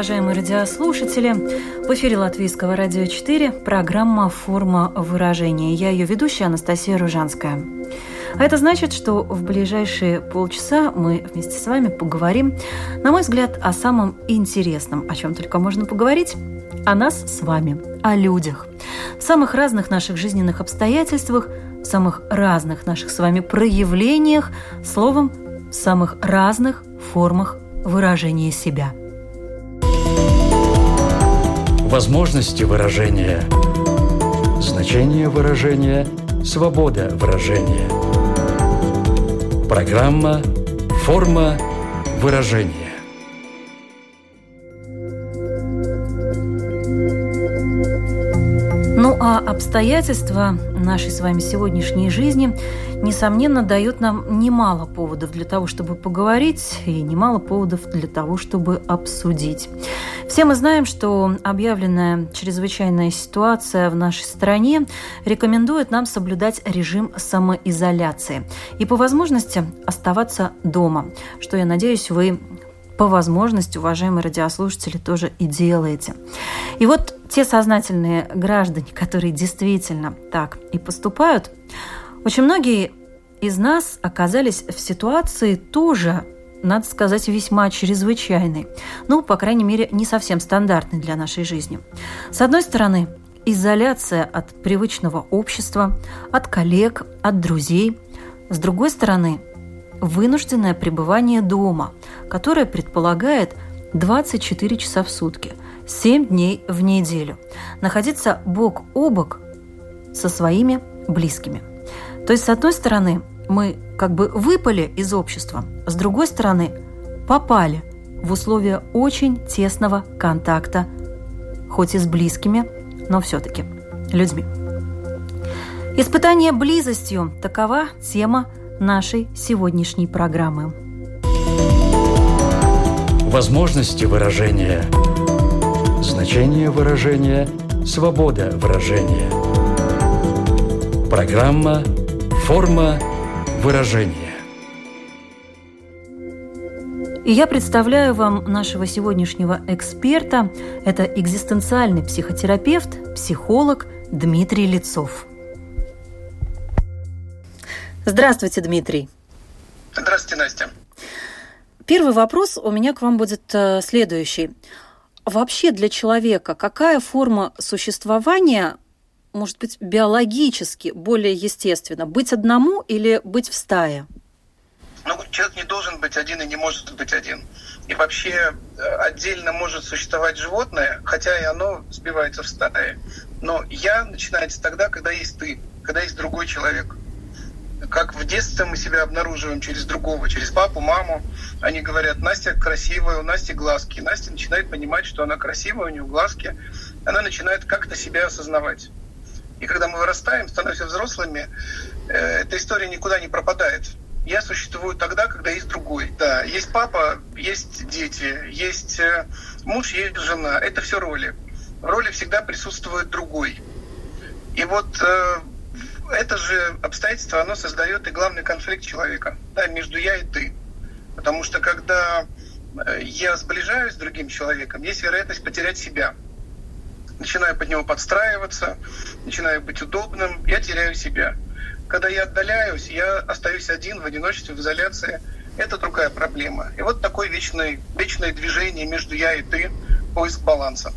Уважаемые радиослушатели! В эфире Латвийского радио 4 программа «Форма выражения». Я ее ведущая Анастасия Ружанская. А это значит, что в ближайшие полчаса мы вместе с вами поговорим, на мой взгляд, о самом интересном, о чем только можно поговорить, о нас с вами, о людях. В самых разных наших жизненных обстоятельствах, в самых разных наших с вами проявлениях, словом, в самых разных формах выражения себя. Возможности выражения, значение выражения, свобода выражения – Программа «Форма выражения». Ну а обстоятельства нашей с вами сегодняшней жизни, несомненно, дают нам немало поводов для того, чтобы поговорить, и немало поводов для того, чтобы обсудить. Все мы знаем, что объявленная чрезвычайная ситуация в нашей стране рекомендует нам соблюдать режим самоизоляции и по возможности оставаться дома, что, я надеюсь, вы по возможности, уважаемые радиослушатели, тоже и делаете. И вот те сознательные граждане, которые действительно так и поступают, очень многие из нас оказались в ситуации тоже надо сказать, весьма чрезвычайный. Ну, по крайней мере, не совсем стандартный для нашей жизни. С одной стороны, изоляция от привычного общества, от коллег, от друзей. С другой стороны, вынужденное пребывание дома, которое предполагает 24 часа в сутки, 7 дней в неделю, находиться бок о бок со своими близкими. То есть, с одной стороны, мы как бы выпали из общества, с другой стороны, попали в условия очень тесного контакта, хоть и с близкими, но все-таки людьми. Испытание близостью – такова тема нашей сегодняшней программы. Возможности выражения, значение выражения, свобода выражения. Программа «Форма выражение. И я представляю вам нашего сегодняшнего эксперта. Это экзистенциальный психотерапевт, психолог Дмитрий Лицов. Здравствуйте, Дмитрий. Здравствуйте, Настя. Первый вопрос у меня к вам будет э, следующий. Вообще для человека какая форма существования может быть, биологически более естественно? Быть одному или быть в стае? Ну, человек не должен быть один и не может быть один. И вообще э, отдельно может существовать животное, хотя и оно сбивается в стае. Но я начинается тогда, когда есть ты, когда есть другой человек. Как в детстве мы себя обнаруживаем через другого, через папу, маму. Они говорят, Настя красивая, у Насти глазки. Настя начинает понимать, что она красивая, у нее глазки. Она начинает как-то себя осознавать. И когда мы вырастаем, становимся взрослыми, э, эта история никуда не пропадает. Я существую тогда, когда есть другой. Да, есть папа, есть дети, есть э, муж, есть жена. Это все роли. В роли всегда присутствует другой. И вот э, это же обстоятельство, оно создает и главный конфликт человека да, между я и ты. Потому что когда э, я сближаюсь с другим человеком, есть вероятность потерять себя – начинаю под него подстраиваться, начинаю быть удобным, я теряю себя. Когда я отдаляюсь, я остаюсь один в одиночестве, в изоляции. Это другая проблема. И вот такое вечное, вечное движение между я и ты, поиск баланса.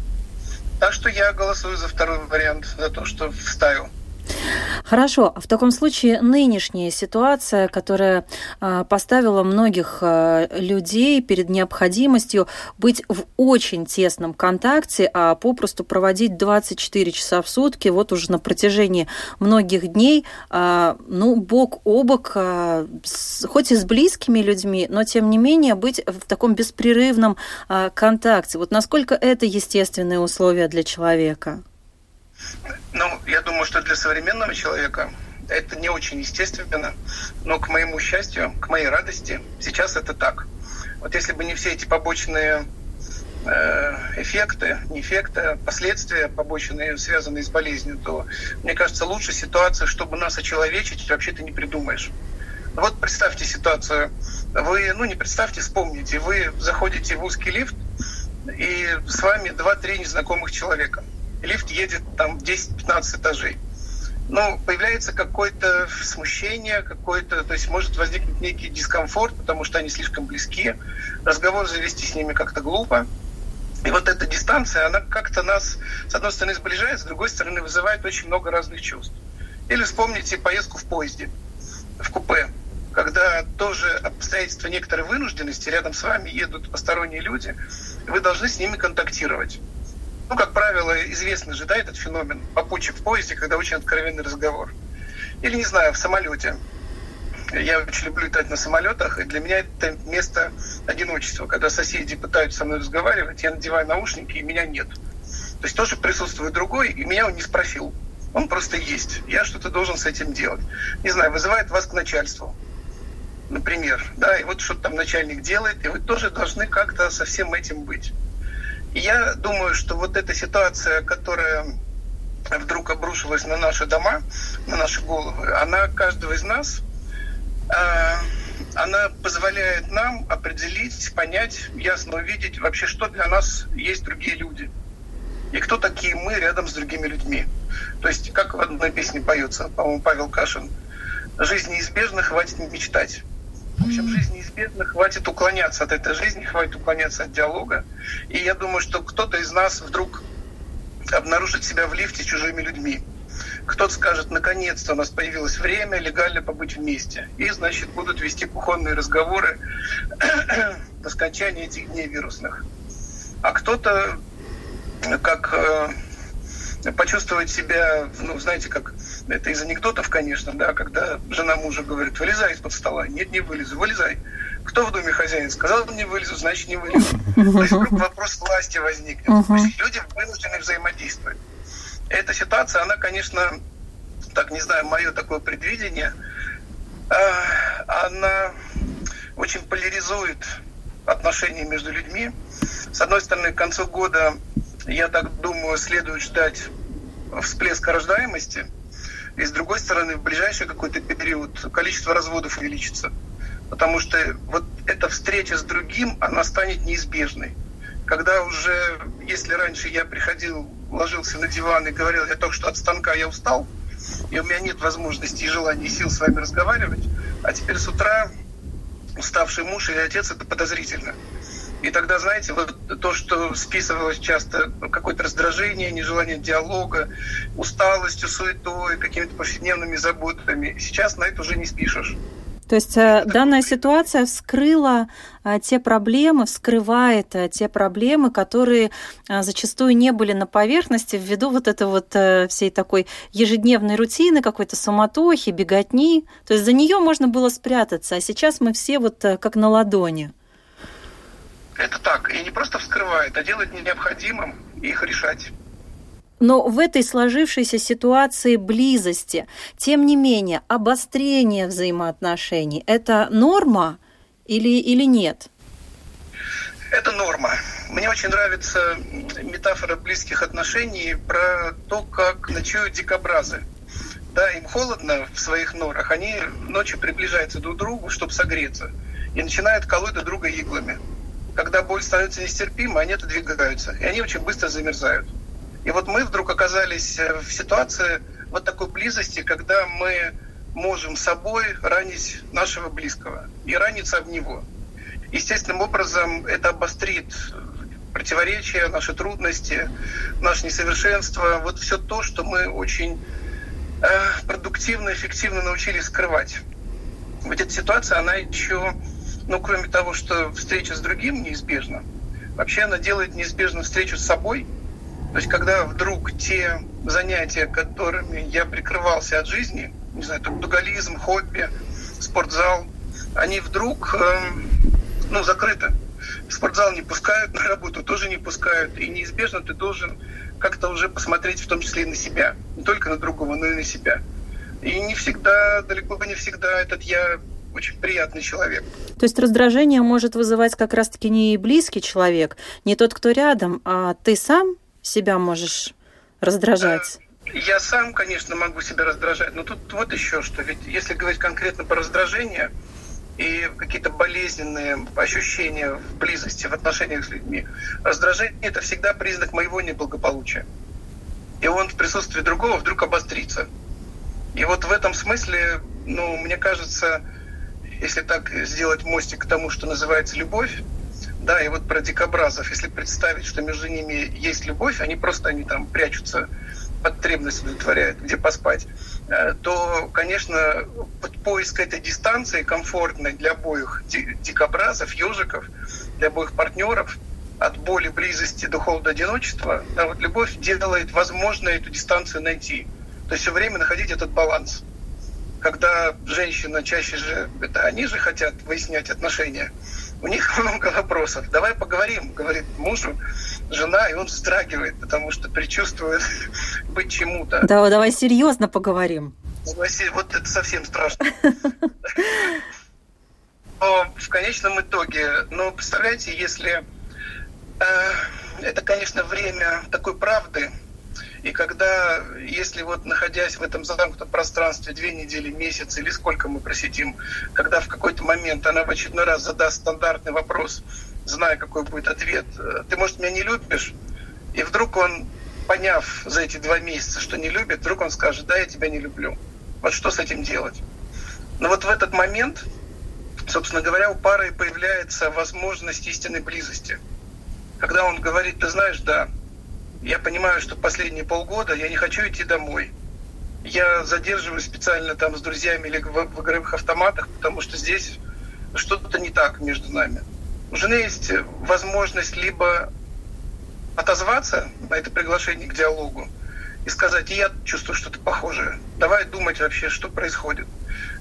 Так что я голосую за второй вариант, за то, что в стаю. Хорошо, а в таком случае нынешняя ситуация, которая а, поставила многих а, людей перед необходимостью быть в очень тесном контакте, а попросту проводить 24 часа в сутки, вот уже на протяжении многих дней, ну, бок о бок, хоть и с близкими людьми, но тем не менее быть в таком беспрерывном контакте. Вот насколько это естественные условия для человека? Ну, я думаю, что для современного человека это не очень естественно, но к моему счастью, к моей радости, сейчас это так. Вот если бы не все эти побочные э, эффекты, не эффекты, а последствия побочные, связанные с болезнью, то, мне кажется, лучше ситуация, чтобы нас очеловечить, вообще ты не придумаешь. Вот представьте ситуацию. Вы, ну не представьте, вспомните. Вы заходите в узкий лифт, и с вами два-три незнакомых человека лифт едет там 10-15 этажей. Ну, появляется какое-то смущение, какое-то, то есть может возникнуть некий дискомфорт, потому что они слишком близки, разговор завести с ними как-то глупо. И вот эта дистанция, она как-то нас, с одной стороны, сближает, с другой стороны, вызывает очень много разных чувств. Или вспомните поездку в поезде, в купе, когда тоже обстоятельства некоторой вынужденности, рядом с вами едут посторонние люди, вы должны с ними контактировать. Ну, как правило, известный же, да, этот феномен попутчик в поезде, когда очень откровенный разговор. Или, не знаю, в самолете. Я очень люблю летать на самолетах, и для меня это место одиночества. Когда соседи пытаются со мной разговаривать, я надеваю наушники, и меня нет. То есть тоже присутствует другой, и меня он не спросил. Он просто есть. Я что-то должен с этим делать. Не знаю, вызывает вас к начальству например, да, и вот что там начальник делает, и вы тоже должны как-то со всем этим быть. Я думаю, что вот эта ситуация, которая вдруг обрушилась на наши дома, на наши головы, она каждого из нас, э, она позволяет нам определить, понять, ясно увидеть вообще, что для нас есть другие люди. И кто такие мы рядом с другими людьми. То есть, как в одной песне поется, по-моему, Павел Кашин, «Жизнь неизбежна, хватит мечтать». В общем, жизнь неизбежна, хватит уклоняться от этой жизни, хватит уклоняться от диалога. И я думаю, что кто-то из нас вдруг обнаружит себя в лифте чужими людьми. Кто-то скажет, наконец-то у нас появилось время легально побыть вместе. И, значит, будут вести кухонные разговоры до скончания этих дней вирусных. А кто-то, как э, почувствовать себя, ну, знаете, как это из анекдотов, конечно, да, когда жена мужа говорит, вылезай из-под стола. Нет, не вылезу, вылезай. Кто в доме хозяин? Сказал, не вылезу, значит, не вылезу. То есть вдруг вопрос власти возникнет. То есть люди вынуждены взаимодействовать. Эта ситуация, она, конечно, так, не знаю, мое такое предвидение, а, она очень поляризует отношения между людьми. С одной стороны, к концу года я так думаю, следует ждать всплеска рождаемости. И с другой стороны, в ближайший какой-то период количество разводов увеличится. Потому что вот эта встреча с другим, она станет неизбежной. Когда уже, если раньше я приходил, ложился на диван и говорил, я только что от станка я устал, и у меня нет возможности и желания и сил с вами разговаривать, а теперь с утра уставший муж или отец – это подозрительно. И тогда, знаете, вот то, что списывалось часто какое-то раздражение, нежелание диалога, усталостью, суетой, какими-то повседневными заботами, сейчас на это уже не спишешь. То есть это данная ситуация вскрыла а, те проблемы, вскрывает а, те проблемы, которые зачастую не были на поверхности ввиду вот этой вот всей такой ежедневной рутины, какой-то суматохи, беготни. То есть за нее можно было спрятаться, а сейчас мы все вот как на ладони. Это так. И не просто вскрывает, а делает необходимым их решать. Но в этой сложившейся ситуации близости, тем не менее, обострение взаимоотношений – это норма или, или нет? Это норма. Мне очень нравится метафора близких отношений про то, как ночуют дикобразы. Да, им холодно в своих норах, они ночью приближаются друг к другу, чтобы согреться, и начинают колоть друг друга иглами когда боль становится нестерпимой, они отодвигаются, и они очень быстро замерзают. И вот мы вдруг оказались э, в ситуации вот такой близости, когда мы можем собой ранить нашего близкого и раниться об него. Естественным образом это обострит противоречия, наши трудности, наше несовершенство, вот все то, что мы очень э, продуктивно, эффективно научились скрывать. Вот эта ситуация, она еще, ну, кроме того, что встреча с другим неизбежна, вообще она делает неизбежно встречу с собой. То есть, когда вдруг те занятия, которыми я прикрывался от жизни, не знаю, трудоголизм, хобби, спортзал, они вдруг э, ну, закрыты. Спортзал не пускают, на работу тоже не пускают. И неизбежно ты должен как-то уже посмотреть в том числе и на себя. Не только на другого, но и на себя. И не всегда, далеко не всегда этот я очень приятный человек. То есть раздражение может вызывать как раз-таки не близкий человек, не тот, кто рядом, а ты сам себя можешь раздражать? Э, я сам, конечно, могу себя раздражать, но тут вот еще что. Ведь если говорить конкретно по раздражению и какие-то болезненные ощущения в близости, в отношениях с людьми, раздражение – это всегда признак моего неблагополучия. И он в присутствии другого вдруг обострится. И вот в этом смысле, ну, мне кажется, если так сделать мостик к тому, что называется любовь, да, и вот про дикобразов, если представить, что между ними есть любовь, они просто они там прячутся, потребность удовлетворяют, где поспать, э, то, конечно, поиск этой дистанции комфортной для обоих дикобразов, ежиков, для обоих партнеров, от боли, близости до холода, одиночества, да, вот любовь делает возможно эту дистанцию найти. То есть все время находить этот баланс. Когда женщина чаще же, это они же хотят выяснять отношения, у них много вопросов. Давай поговорим, говорит мужу, жена, и он вздрагивает, потому что предчувствует быть чему-то. Да, давай серьезно поговорим. Вот это совсем страшно. Но в конечном итоге, ну, представляете, если э, это, конечно, время такой правды, и когда, если вот находясь в этом замкнутом пространстве две недели, месяц или сколько мы просидим, когда в какой-то момент она в очередной раз задаст стандартный вопрос, зная, какой будет ответ, э, ты, может, меня не любишь? И вдруг он, поняв за эти два месяца, что не любит, вдруг он скажет, да, я тебя не люблю. Вот что с этим делать? Но вот в этот момент, собственно говоря, у пары появляется возможность истинной близости. Когда он говорит, ты знаешь, да, я понимаю, что последние полгода я не хочу идти домой. Я задерживаюсь специально там с друзьями или в, в игровых автоматах, потому что здесь что-то не так между нами. У жены есть возможность либо отозваться на это приглашение к диалогу и сказать, я чувствую что-то похожее. Давай думать вообще, что происходит.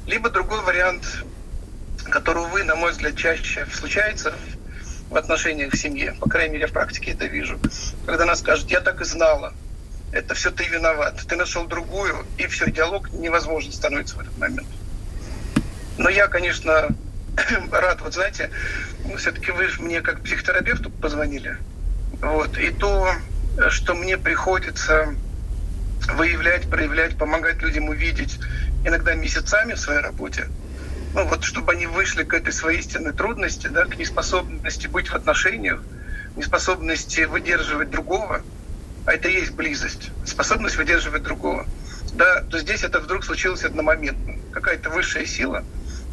Либо другой вариант, который, увы, на мой взгляд, чаще случается отношениях в семье. По крайней мере, в практике это вижу. Когда она скажет, я так и знала, это все ты виноват. Ты нашел другую, и все, диалог невозможен становится в этот момент. Но я, конечно, рад, вот знаете, все-таки вы мне как психотерапевту позвонили. Вот, и то, что мне приходится выявлять, проявлять, помогать людям увидеть иногда месяцами в своей работе – ну вот чтобы они вышли к этой своей истинной трудности, да, к неспособности быть в отношениях, неспособности выдерживать другого, а это и есть близость, способность выдерживать другого, да, то здесь это вдруг случилось одномоментно. Какая-то высшая сила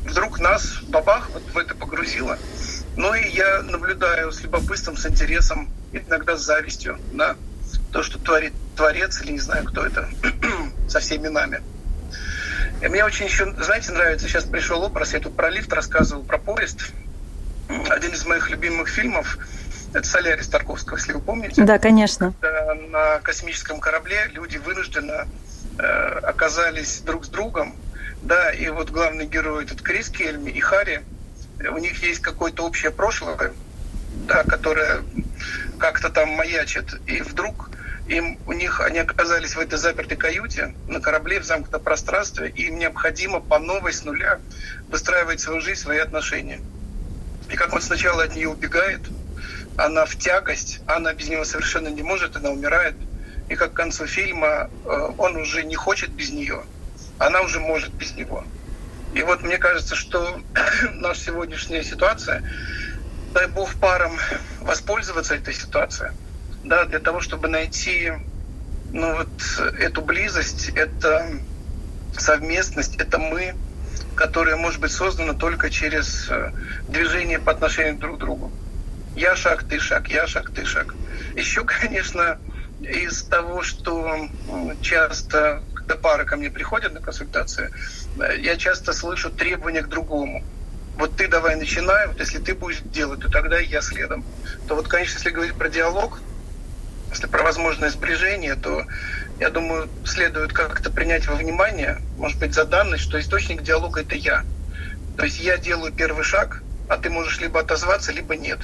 вдруг нас, бабах, вот в это погрузила. Ну и я наблюдаю с любопытством, с интересом, иногда с завистью на то, что творит Творец, или не знаю, кто это, со всеми нами. И мне очень еще, знаете, нравится, сейчас пришел образ, я тут про лифт рассказывал, про поезд. Один из моих любимых фильмов это «Солярис» Тарковского, если вы помните. Да, конечно. На космическом корабле люди вынужденно э, оказались друг с другом. Да, и вот главный герой, этот Крис Кельми и Харри, у них есть какое-то общее прошлое, да, которое как-то там маячит. И вдруг им, у них, они оказались в этой запертой каюте на корабле в замкнутом пространстве, и им необходимо по новой с нуля выстраивать свою жизнь, свои отношения. И как он сначала от нее убегает, она в тягость, она без него совершенно не может, она умирает. И как к концу фильма э, он уже не хочет без нее, она уже может без него. И вот мне кажется, что наша сегодняшняя ситуация, дай бог парам воспользоваться этой ситуацией, да, для того, чтобы найти ну, вот эту близость, это совместность, это мы, которая может быть создана только через э, движение по отношению друг к другу. Я шаг, ты шаг, я шаг, ты шаг. Еще, конечно, из того, что часто когда пары ко мне приходят на консультации, э, я часто слышу требования к другому. Вот ты давай начинай, вот если ты будешь делать, то тогда я следом. То вот, конечно, если говорить про диалог, если про возможное сближение, то я думаю, следует как-то принять во внимание, может быть, за данность, что источник диалога — это я. То есть я делаю первый шаг, а ты можешь либо отозваться, либо нет.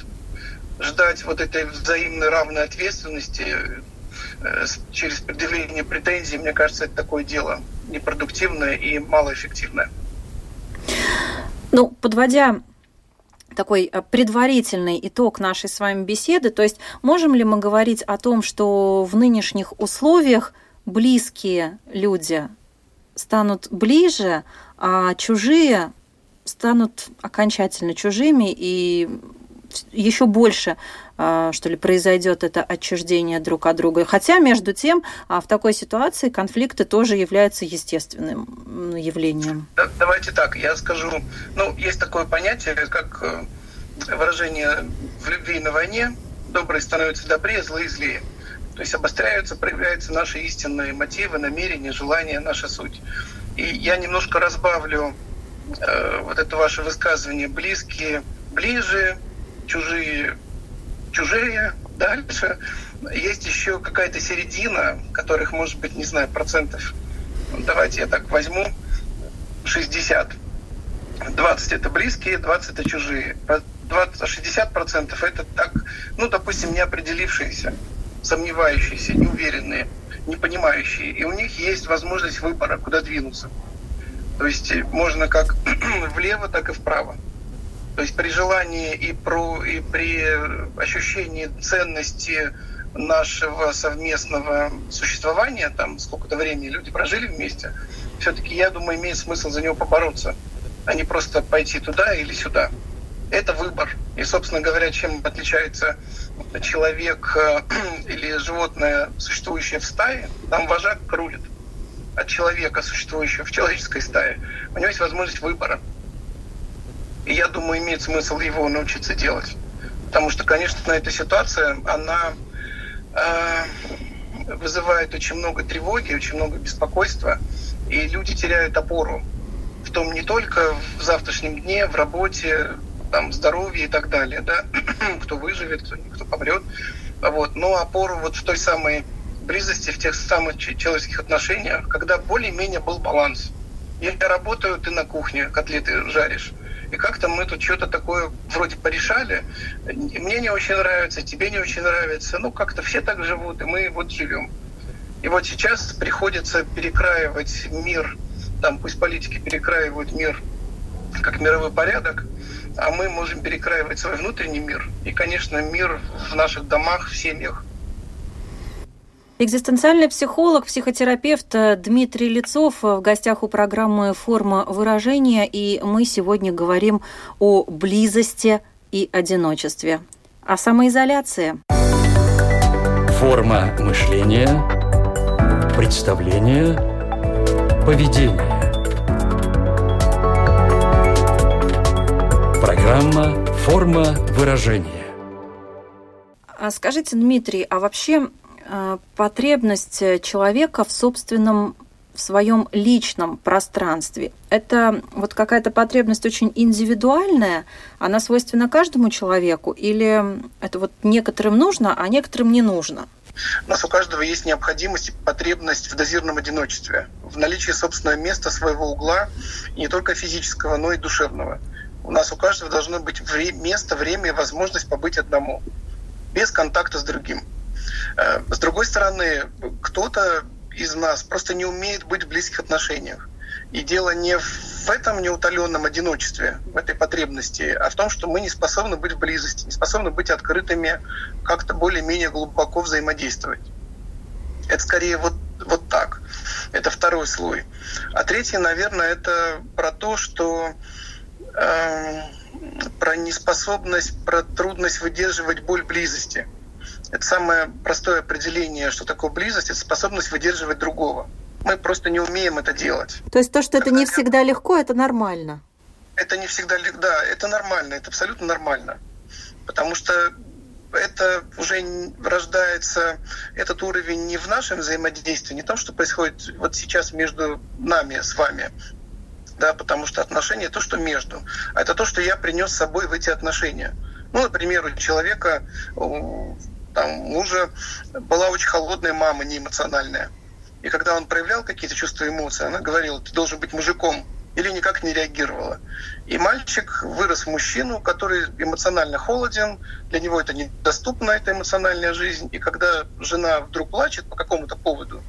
Ждать вот этой взаимной равной ответственности э, через предъявление претензий, мне кажется, это такое дело непродуктивное и малоэффективное. Ну, подводя такой э, предварительный итог нашей с вами беседы. То есть можем ли мы говорить о том, что в нынешних условиях близкие люди станут ближе, а чужие станут окончательно чужими и еще больше, что ли, произойдет это отчуждение друг от друга. Хотя, между тем, а, в такой ситуации конфликты тоже являются естественным явлением. Давайте так, я скажу. Ну, есть такое понятие, как э, выражение в любви на войне. Добрые становятся добрее, злые злее. То есть обостряются, проявляются наши истинные мотивы, намерения, желания, наша суть. И я немножко разбавлю э, вот это ваше высказывание «близкие», «ближе», чужие, чужие, дальше. Есть еще какая-то середина, которых может быть, не знаю, процентов. Давайте я так возьму 60. 20 это близкие, 20 это чужие. 20, 60 процентов это так, ну, допустим, не определившиеся, сомневающиеся, неуверенные, не понимающие. И у них есть возможность выбора, куда двинуться. То есть можно как влево, так и вправо. То есть при желании и, про, и при ощущении ценности нашего совместного существования, там сколько-то времени люди прожили вместе, все-таки, я думаю, имеет смысл за него побороться, а не просто пойти туда или сюда. Это выбор. И, собственно говоря, чем отличается человек э, или животное, существующее в стае, там вожак рулит от человека, существующего в человеческой стае. У него есть возможность выбора. И я думаю, имеет смысл его научиться делать. Потому что, конечно, эта ситуация, она э, вызывает очень много тревоги, очень много беспокойства, и люди теряют опору в том не только в завтрашнем дне, в работе, там, здоровье и так далее, да, кто выживет, кто, кто помрет, вот, но опору вот в той самой близости, в тех самых человеческих отношениях, когда более-менее был баланс. Я работаю, ты на кухне котлеты жаришь и как-то мы тут что-то такое вроде порешали. Мне не очень нравится, тебе не очень нравится. Ну, как-то все так живут, и мы вот живем. И вот сейчас приходится перекраивать мир, там пусть политики перекраивают мир как мировой порядок, а мы можем перекраивать свой внутренний мир. И, конечно, мир в наших домах, в семьях – Экзистенциальный психолог, психотерапевт Дмитрий Лицов в гостях у программы «Форма выражения», и мы сегодня говорим о близости и одиночестве, о самоизоляции. Форма мышления, представление, поведение. Программа «Форма выражения». А скажите, Дмитрий, а вообще Э, потребность человека в собственном в своем личном пространстве. Это вот какая-то потребность очень индивидуальная, она свойственна каждому человеку, или это вот некоторым нужно, а некоторым не нужно? У нас у каждого есть необходимость и потребность в дозированном одиночестве, в наличии собственного места, своего угла, не только физического, но и душевного. У нас у каждого должно быть место, время и возможность побыть одному, без контакта с другим. Э, с другой стороны, кто-то из нас просто не умеет быть в близких отношениях. И дело не в этом неутоленном одиночестве, в этой потребности, а в том, что мы не способны быть в близости, не способны быть открытыми, как-то более-менее глубоко взаимодействовать. Это скорее вот, вот так. Это второй слой. А третий, наверное, это про то, что э, про неспособность, про трудность выдерживать боль близости. Это самое простое определение, что такое близость, это способность выдерживать другого. Мы просто не умеем это делать. То есть то, что это не всегда легко, это нормально? Это не всегда, да, это нормально, это абсолютно нормально. Потому что это уже рождается, этот уровень не в нашем взаимодействии, не в том, что происходит вот сейчас между нами с вами, да, потому что отношения — то, что между, а это то, что я принес с собой в эти отношения. Ну, например, у человека, там, мужа была очень холодная мама, неэмоциональная. И когда он проявлял какие-то чувства и эмоции, она говорила, ты должен быть мужиком, или никак не реагировала. И мальчик вырос в мужчину, который эмоционально холоден, для него это недоступна, эта эмоциональная жизнь. И когда жена вдруг плачет по какому-то поводу,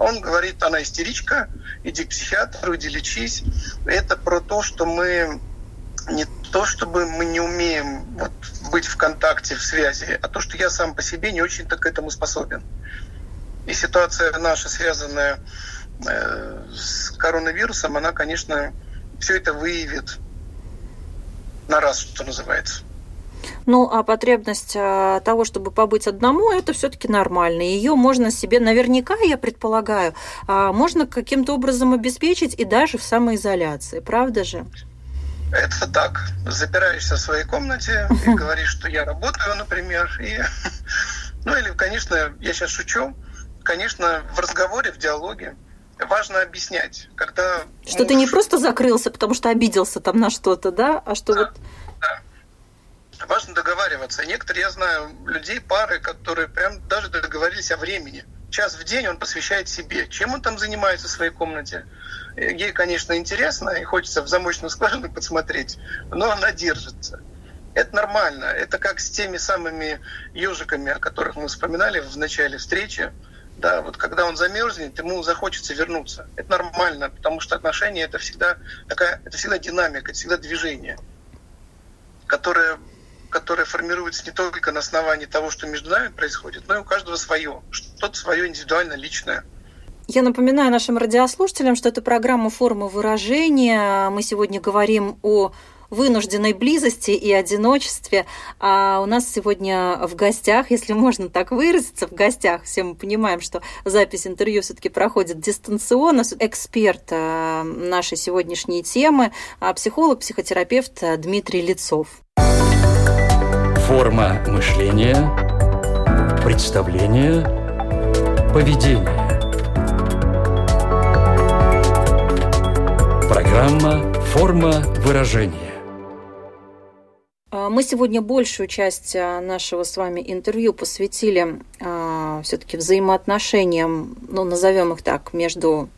он говорит, она истеричка, иди к психиатру, иди лечись. Это про то, что мы не то, чтобы мы не умеем вот, быть в контакте, в связи, а то, что я сам по себе не очень-то к этому способен. И ситуация наша, связанная Э, с коронавирусом, она, конечно, все это выявит на раз, что называется. Ну, а потребность а, того, чтобы побыть одному, это все-таки нормально. Ее можно себе, наверняка, я предполагаю, а, можно каким-то образом обеспечить и даже в самоизоляции, правда же? Это так. Запираешься в своей комнате и говоришь, что я работаю, например, и ну или, конечно, я сейчас шучу, конечно, в разговоре, в диалоге важно объяснять, когда... Что муж... ты не просто закрылся, потому что обиделся там на что-то, да, а что да, вот... Да. Важно договариваться. Некоторые, я знаю, людей, пары, которые прям даже договорились о времени. Час в день он посвящает себе. Чем он там занимается в своей комнате? Ей, конечно, интересно, и хочется в замочную скважину посмотреть, но она держится. Это нормально. Это как с теми самыми ежиками, о которых мы вспоминали в начале встречи. Да, вот когда он замерзнет, ему захочется вернуться. Это нормально, потому что отношения это всегда такая, это всегда динамика, это всегда движение, которое, которое формируется не только на основании того, что между нами происходит, но и у каждого свое, что-то свое индивидуально личное. Я напоминаю нашим радиослушателям, что это программа «Форма выражения». Мы сегодня говорим о вынужденной близости и одиночестве. А у нас сегодня в гостях, если можно так выразиться, в гостях, все мы понимаем, что запись интервью все-таки проходит дистанционно, эксперт э, нашей сегодняшней темы, а психолог, психотерапевт Дмитрий Лицов. Форма мышления, представление, поведение. Программа «Форма выражения». А, мы сегодня большую часть а, нашего с вами интервью посвятили а, все-таки взаимоотношениям, ну, назовем их так, между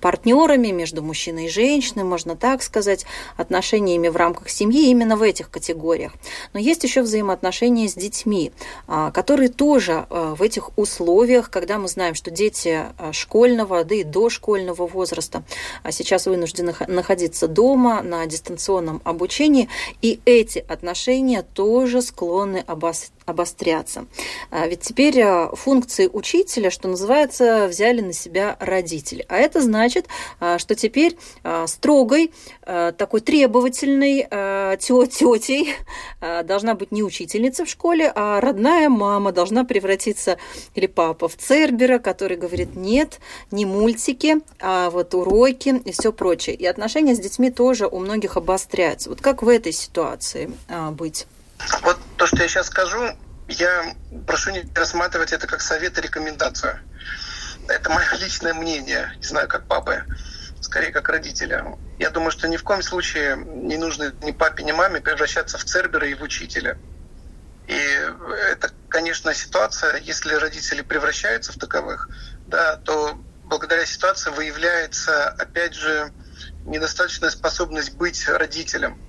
партнерами, между мужчиной и женщиной, можно так сказать, отношениями в рамках семьи именно в этих категориях. Но есть еще взаимоотношения с детьми, а, которые тоже а, в этих условиях, когда мы знаем, что дети а, школьного, да и дошкольного возраста сейчас вынуждены находиться дома на дистанционном обучении, и эти отношения тоже склонны обостряться обостряться. А ведь теперь а, функции учителя, что называется, взяли на себя родители. А это значит, а, что теперь строгой, такой требовательной тетей должна быть не учительница в школе, а родная мама должна превратиться, или папа, в Цербера, который говорит, нет, не мультики, а вот уроки и все прочее. И отношения с детьми тоже у многих обостряются. Вот как в этой ситуации быть? Вот то, что я сейчас скажу, я прошу не рассматривать это как совет и рекомендацию. Это мое личное мнение, не знаю, как папы, скорее как родителя. Я думаю, что ни в коем случае не нужно ни папе, ни маме превращаться в цербера и в учителя. И это, конечно, ситуация, если родители превращаются в таковых, да, то благодаря ситуации выявляется, опять же, недостаточная способность быть родителем.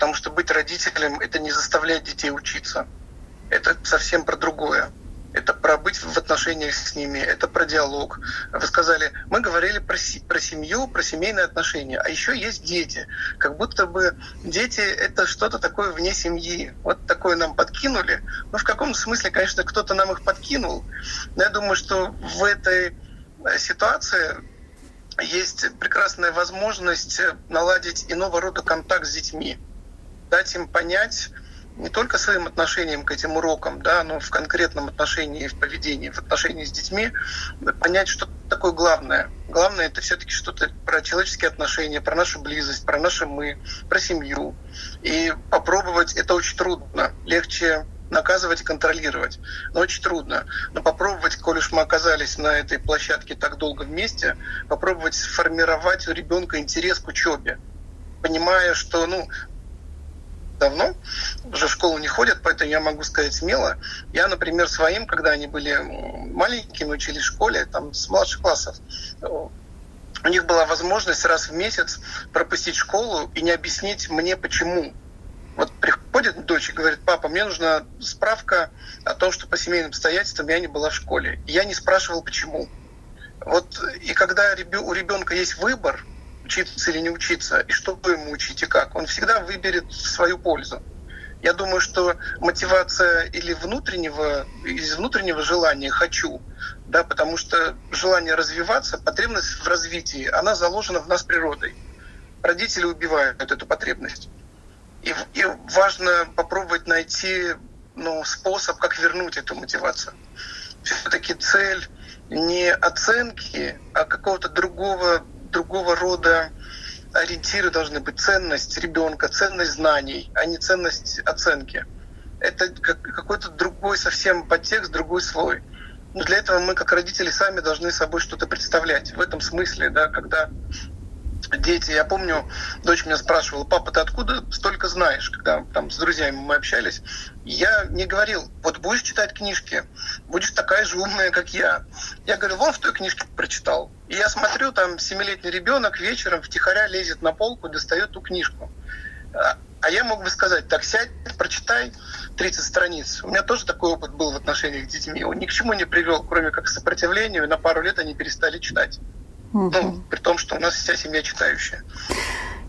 Потому что быть родителем — это не заставлять детей учиться — это совсем про другое. Это про быть в отношениях с ними, это про диалог. Вы сказали, мы говорили про, про семью, про семейные отношения, а еще есть дети. Как будто бы дети — это что-то такое вне семьи. Вот такое нам подкинули. Ну, в каком смысле, конечно, кто-то нам их подкинул. Но я думаю, что в этой э, ситуации есть прекрасная возможность наладить иного рода контакт с детьми, дать им понять, не только своим отношением к этим урокам, да, но в конкретном отношении, в поведении, в отношении с детьми, понять, что такое главное. Главное это все-таки что-то про человеческие отношения, про нашу близость, про наше мы, про семью. И попробовать это очень трудно. Легче наказывать и контролировать. Но очень трудно. Но попробовать, коль уж мы оказались на этой площадке так долго вместе, попробовать сформировать у ребенка интерес к учебе. Понимая, что ну, давно, уже в школу не ходят, поэтому я могу сказать смело. Я, например, своим, когда они были маленькими, учились в школе, там, с младших классов, у них была возможность раз в месяц пропустить школу и не объяснить мне, почему. Вот приходит дочь и говорит, папа, мне нужна справка о том, что по семейным обстоятельствам я не была в школе. И я не спрашивал, почему. Вот и когда у ребенка есть выбор, учиться или не учиться, и что ему учить и как, он всегда выберет свою пользу. Я думаю, что мотивация или внутреннего, из внутреннего желания «хочу», да, потому что желание развиваться, потребность в развитии, она заложена в нас природой. Родители убивают эту потребность. И, и важно попробовать найти ну, способ, как вернуть эту мотивацию. Все-таки цель не оценки, а какого-то другого, другого рода ориентиры должны быть ценность ребенка, ценность знаний, а не ценность оценки. Это какой-то другой совсем подтекст, другой слой. Но для этого мы, как родители, сами должны собой что-то представлять. В этом смысле, да, когда дети. Я помню, дочь меня спрашивала, папа, ты откуда столько знаешь, когда там с друзьями мы общались. Я не говорил, вот будешь читать книжки, будешь такая же умная, как я. Я говорю, вон в той книжке прочитал. И я смотрю, там семилетний ребенок вечером втихаря лезет на полку, достает ту книжку. А, а я мог бы сказать, так сядь, прочитай 30 страниц. У меня тоже такой опыт был в отношениях с детьми. Он ни к чему не привел, кроме как к сопротивлению, и на пару лет они перестали читать. Угу. Ну, при том, что у нас вся семья читающая.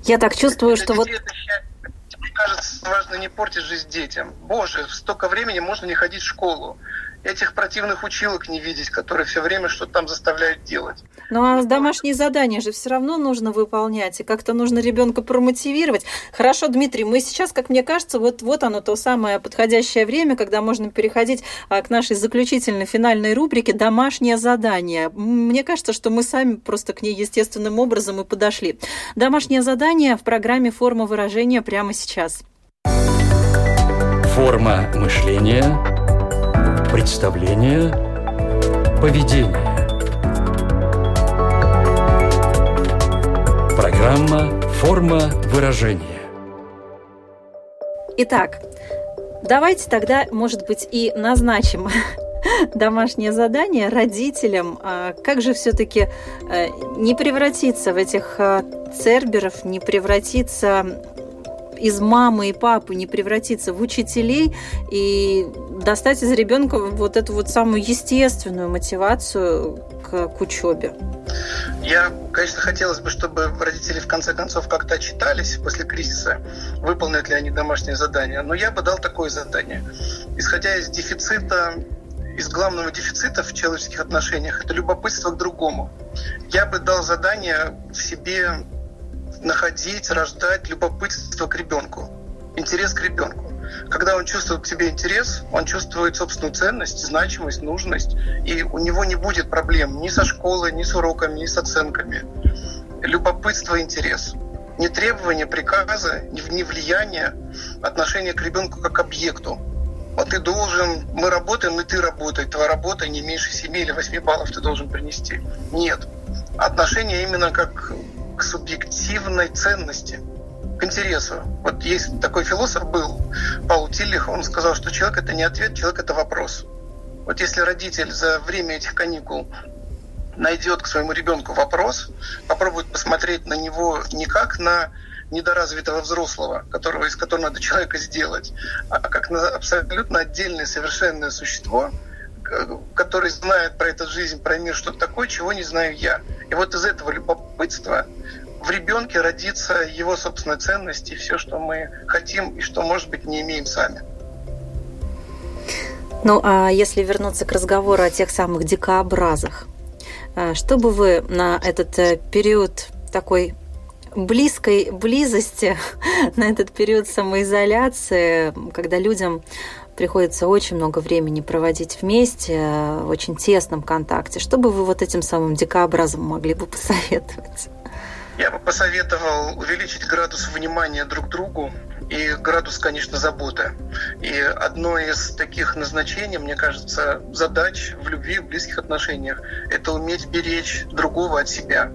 Я так чувствую, что вот... Мне кажется, важно не портить жизнь детям. Боже, столько времени можно не ходить в школу этих противных училок не видеть, которые все время что-то там заставляют делать. Ну а домашние задания же все равно нужно выполнять, и как-то нужно ребенка промотивировать. Хорошо, Дмитрий, мы сейчас, как мне кажется, вот, вот оно то самое подходящее время, когда можно переходить а, к нашей заключительной финальной рубрике «Домашнее задание». Мне кажется, что мы сами просто к ней естественным образом и подошли. Домашнее задание в программе «Форма выражения» прямо сейчас. Форма мышления – Представление, поведение. Программа «Форма выражения». Итак, давайте тогда, может быть, и назначим домашнее задание родителям, а как же все-таки э, не превратиться в этих э, церберов, не превратиться из мамы и папы не превратиться в учителей и достать из ребенка вот эту вот самую естественную мотивацию к, к учебе? Я, конечно, хотелось бы, чтобы родители в конце концов как-то отчитались после кризиса, выполнят ли они домашнее задание. Но я бы дал такое задание. Исходя из дефицита из главного дефицита в человеческих отношениях это любопытство к другому. Я бы дал задание в себе находить, рождать любопытство к ребенку, интерес к ребенку. Когда он чувствует к тебе интерес, он чувствует собственную ценность, значимость, нужность, и у него не будет проблем ни со школой, ни с уроками, ни с оценками. Любопытство, интерес. Не требование, приказа, не влияние, отношение к ребенку как к объекту. Вот ты должен, мы работаем, и ты работай. Твоя работа не меньше 7 или 8 баллов ты должен принести. Нет. Отношение именно как к субъективной ценности, интересу. Вот есть такой философ был, Паул Тиллих, он сказал, что человек это не ответ, человек это вопрос. Вот если родитель за время этих каникул найдет к своему ребенку вопрос, попробует посмотреть на него не как на недоразвитого взрослого, которого, из которого надо человека сделать, а как на абсолютно отдельное совершенное существо, который знает про эту жизнь, про мир, что такое, чего не знаю я. И вот из этого любопытства в ребенке родится его собственная ценность и все, что мы хотим и что, может быть, не имеем сами. Ну, а если вернуться к разговору о тех самых дикообразах, а, что бы вы на этот э, период такой близкой близости, на этот период самоизоляции, когда людям приходится очень много времени проводить вместе, э, в очень тесном контакте, что бы вы вот этим самым дикообразом могли бы посоветовать? Я бы посоветовал увеличить градус внимания друг другу и градус, конечно, заботы. И одно из таких назначений, мне кажется, задач в любви, в близких отношениях — это уметь беречь другого от себя.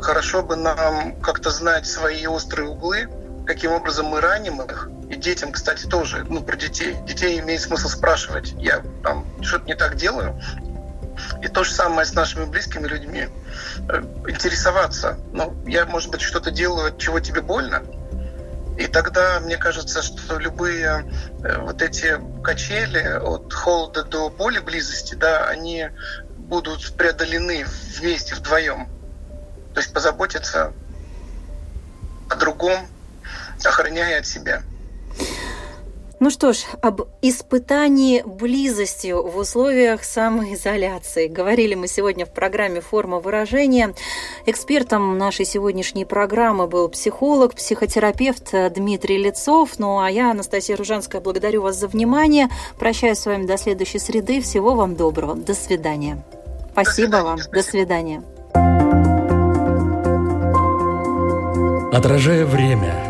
Хорошо бы нам как-то знать свои острые углы, каким образом мы раним их. И детям, кстати, тоже, ну, про детей. Детей имеет смысл спрашивать. Я там что-то не так делаю, и то же самое с нашими близкими людьми. Э, интересоваться. Ну, я, может быть, что-то делаю, от чего тебе больно. И тогда мне кажется, что любые э, вот эти качели от холода до боли близости, да, они будут преодолены вместе, вдвоем. То есть позаботиться о другом, охраняя от себя. Ну что ж, об испытании близостью в условиях самоизоляции. Говорили мы сегодня в программе «Форма выражения». Экспертом нашей сегодняшней программы был психолог, психотерапевт Дмитрий Лицов. Ну а я, Анастасия Ружанская, благодарю вас за внимание. Прощаюсь с вами до следующей среды. Всего вам доброго. До свидания. Спасибо вам. До свидания. Отражая время –